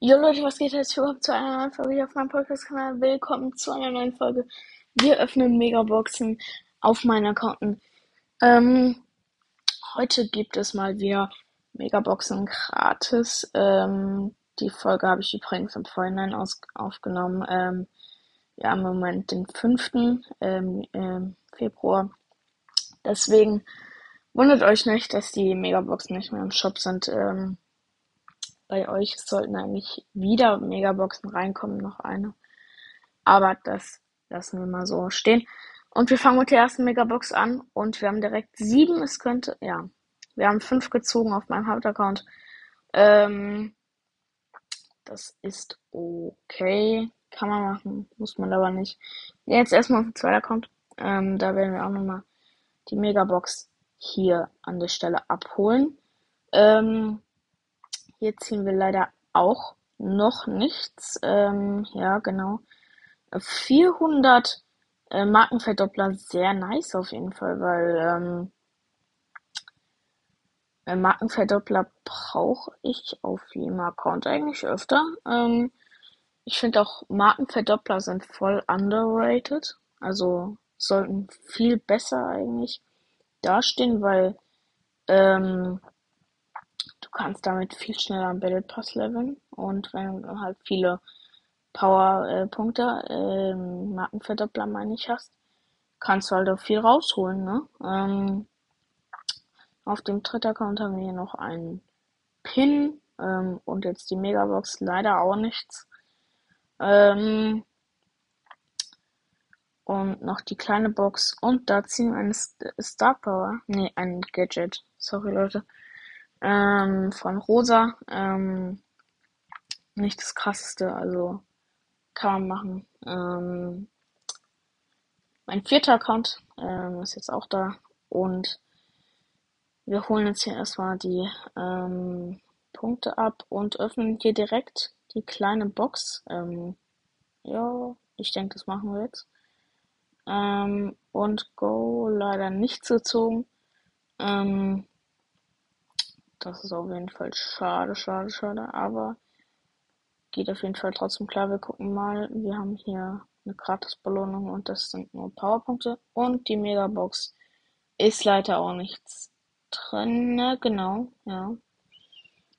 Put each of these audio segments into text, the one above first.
Jo Leute, was geht jetzt überhaupt zu einer neuen Folge hier auf meinem Podcast-Kanal? Willkommen zu einer neuen Folge. Wir öffnen Megaboxen auf meinen Accounten. Ähm, heute gibt es mal wieder Megaboxen gratis. Ähm, die Folge habe ich übrigens im Vorhinein aus aufgenommen. Ähm, wir im Moment den 5. Ähm, ähm, Februar. Deswegen wundert euch nicht, dass die Megaboxen nicht mehr im Shop sind. Ähm, bei euch sollten eigentlich wieder Megaboxen reinkommen, noch eine. Aber das lassen wir mal so stehen. Und wir fangen mit der ersten Megabox an und wir haben direkt sieben. Es könnte, ja, wir haben fünf gezogen auf meinem Hauptaccount. Ähm, das ist okay. Kann man machen, muss man aber nicht. Jetzt erstmal auf den zweiten Account. Ähm, da werden wir auch nochmal die Megabox hier an der Stelle abholen. Ähm, hier ziehen wir leider auch noch nichts. Ähm, ja, genau. 400 äh, Markenverdoppler, sehr nice auf jeden Fall, weil ähm, äh, Markenverdoppler brauche ich auf jedem Account eigentlich öfter. Ähm, ich finde auch Markenverdoppler sind voll underrated. Also sollten viel besser eigentlich dastehen, weil ähm, kannst damit viel schneller am Battle Pass leveln und wenn du halt viele Power-Punkte, äh, ähm, Markenverdoppler meine ich hast, kannst du halt auch viel rausholen, ne? Ähm, auf dem dritten Account haben wir hier noch einen Pin ähm, und jetzt die Megabox leider auch nichts. Ähm, und noch die kleine Box und da ziehen wir eine Star Power. Nee, ein Gadget. Sorry Leute. Ähm, von Rosa. Ähm, nicht das krasseste, also kann man machen. Ähm, mein vierter Account ähm, ist jetzt auch da und wir holen jetzt hier erstmal die ähm, Punkte ab und öffnen hier direkt die kleine Box. Ähm, ja, ich denke, das machen wir jetzt. Ähm, und Go leider nicht gezogen. Ähm, das ist auf jeden Fall schade, schade, schade, aber geht auf jeden Fall trotzdem klar. Wir gucken mal. Wir haben hier eine Gratis-Belohnung und das sind nur Powerpunkte. Und die Megabox ist leider auch nichts drin. Ne? Genau, ja.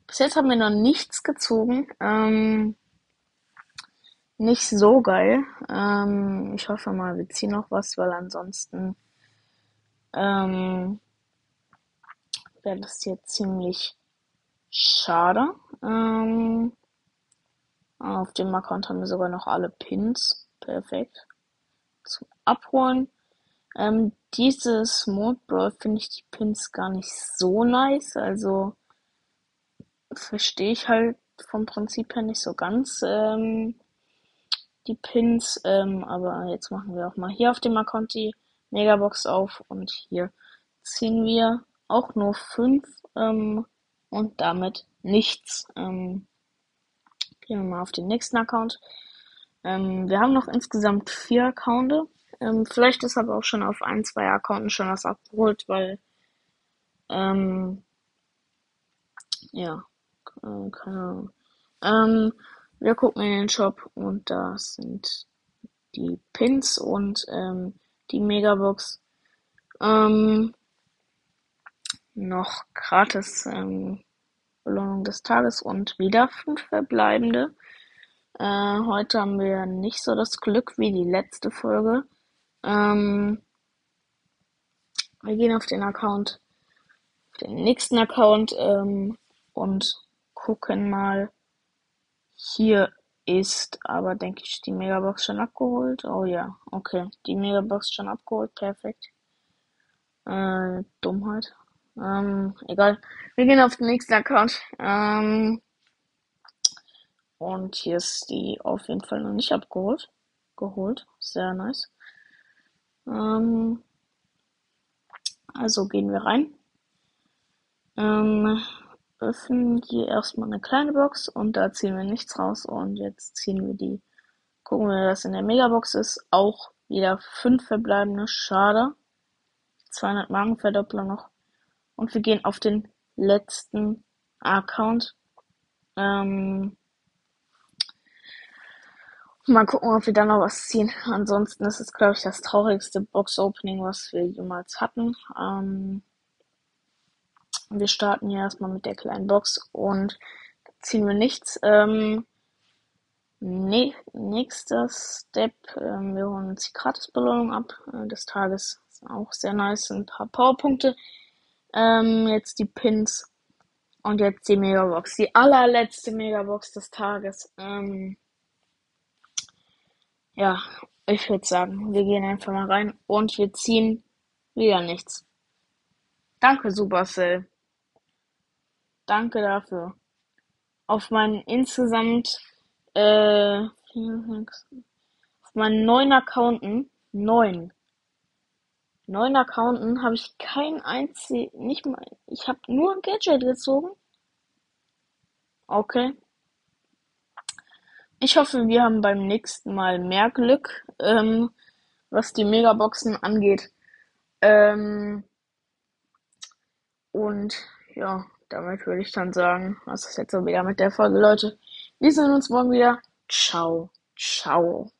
Bis jetzt haben wir noch nichts gezogen. Ähm, nicht so geil. Ähm, ich hoffe mal, wir ziehen noch was, weil ansonsten ähm, wäre das hier ziemlich schade. Ähm, auf dem Account haben wir sogar noch alle Pins. Perfekt. Zum Abholen. Ähm, dieses Mode Brawl finde ich die Pins gar nicht so nice. Also verstehe ich halt vom Prinzip her nicht so ganz ähm, die Pins. Ähm, aber jetzt machen wir auch mal hier auf dem Account die Megabox auf und hier ziehen wir auch nur fünf ähm, und damit nichts. Ähm, gehen wir mal auf den nächsten Account. Ähm, wir haben noch insgesamt vier Accounte. Ähm, vielleicht ist aber auch schon auf ein, zwei Accounten schon was abgeholt, weil ähm, ja, äh, keine Ahnung. Ähm, wir gucken in den Shop und da sind die Pins und ähm, die Megabox. Ähm, noch gratis ähm, Belohnung des Tages und wieder fünf verbleibende. Äh, heute haben wir nicht so das Glück wie die letzte Folge. Ähm, wir gehen auf den Account, auf den nächsten Account ähm, und gucken mal. Hier ist aber, denke ich, die Megabox schon abgeholt. Oh ja, okay. Die Megabox schon abgeholt. Perfekt. Äh, Dummheit. Ähm, egal. Wir gehen auf den nächsten Account. Ähm, und hier ist die auf jeden Fall noch nicht abgeholt. Geholt. Sehr nice. Ähm, also gehen wir rein. Ähm, öffnen hier erstmal eine kleine Box und da ziehen wir nichts raus. Und jetzt ziehen wir die. Gucken wir, was in der Megabox ist. Auch wieder fünf verbleibende. Schade. 200 Magenverdoppler noch. Und wir gehen auf den letzten Account. Ähm, Mal gucken, ob wir da noch was ziehen. Ansonsten ist es, glaube ich, das traurigste Box-Opening, was wir jemals hatten. Ähm, wir starten hier erstmal mit der kleinen Box und ziehen wir nichts. Ähm, ne nächster Step, ähm, wir holen uns die Gratis-Belohnung ab äh, des Tages. Ist auch sehr nice. Ein paar Powerpunkte. Ähm, jetzt die Pins. Und jetzt die Megabox. Die allerletzte Megabox des Tages. Ähm, ja, ich würde sagen, wir gehen einfach mal rein und wir ziehen wieder nichts. Danke, Supercell. Danke dafür. Auf meinen insgesamt, äh, auf meinen neun Accounten, neun, neun Accounten habe ich kein einzig, nicht mal, ich habe nur ein Gadget gezogen. Okay. Ich hoffe, wir haben beim nächsten Mal mehr Glück, ähm, was die Megaboxen angeht. Ähm, und ja, damit würde ich dann sagen, was ist jetzt so wieder mit der Folge, Leute. Wir sehen uns morgen wieder. Ciao, ciao.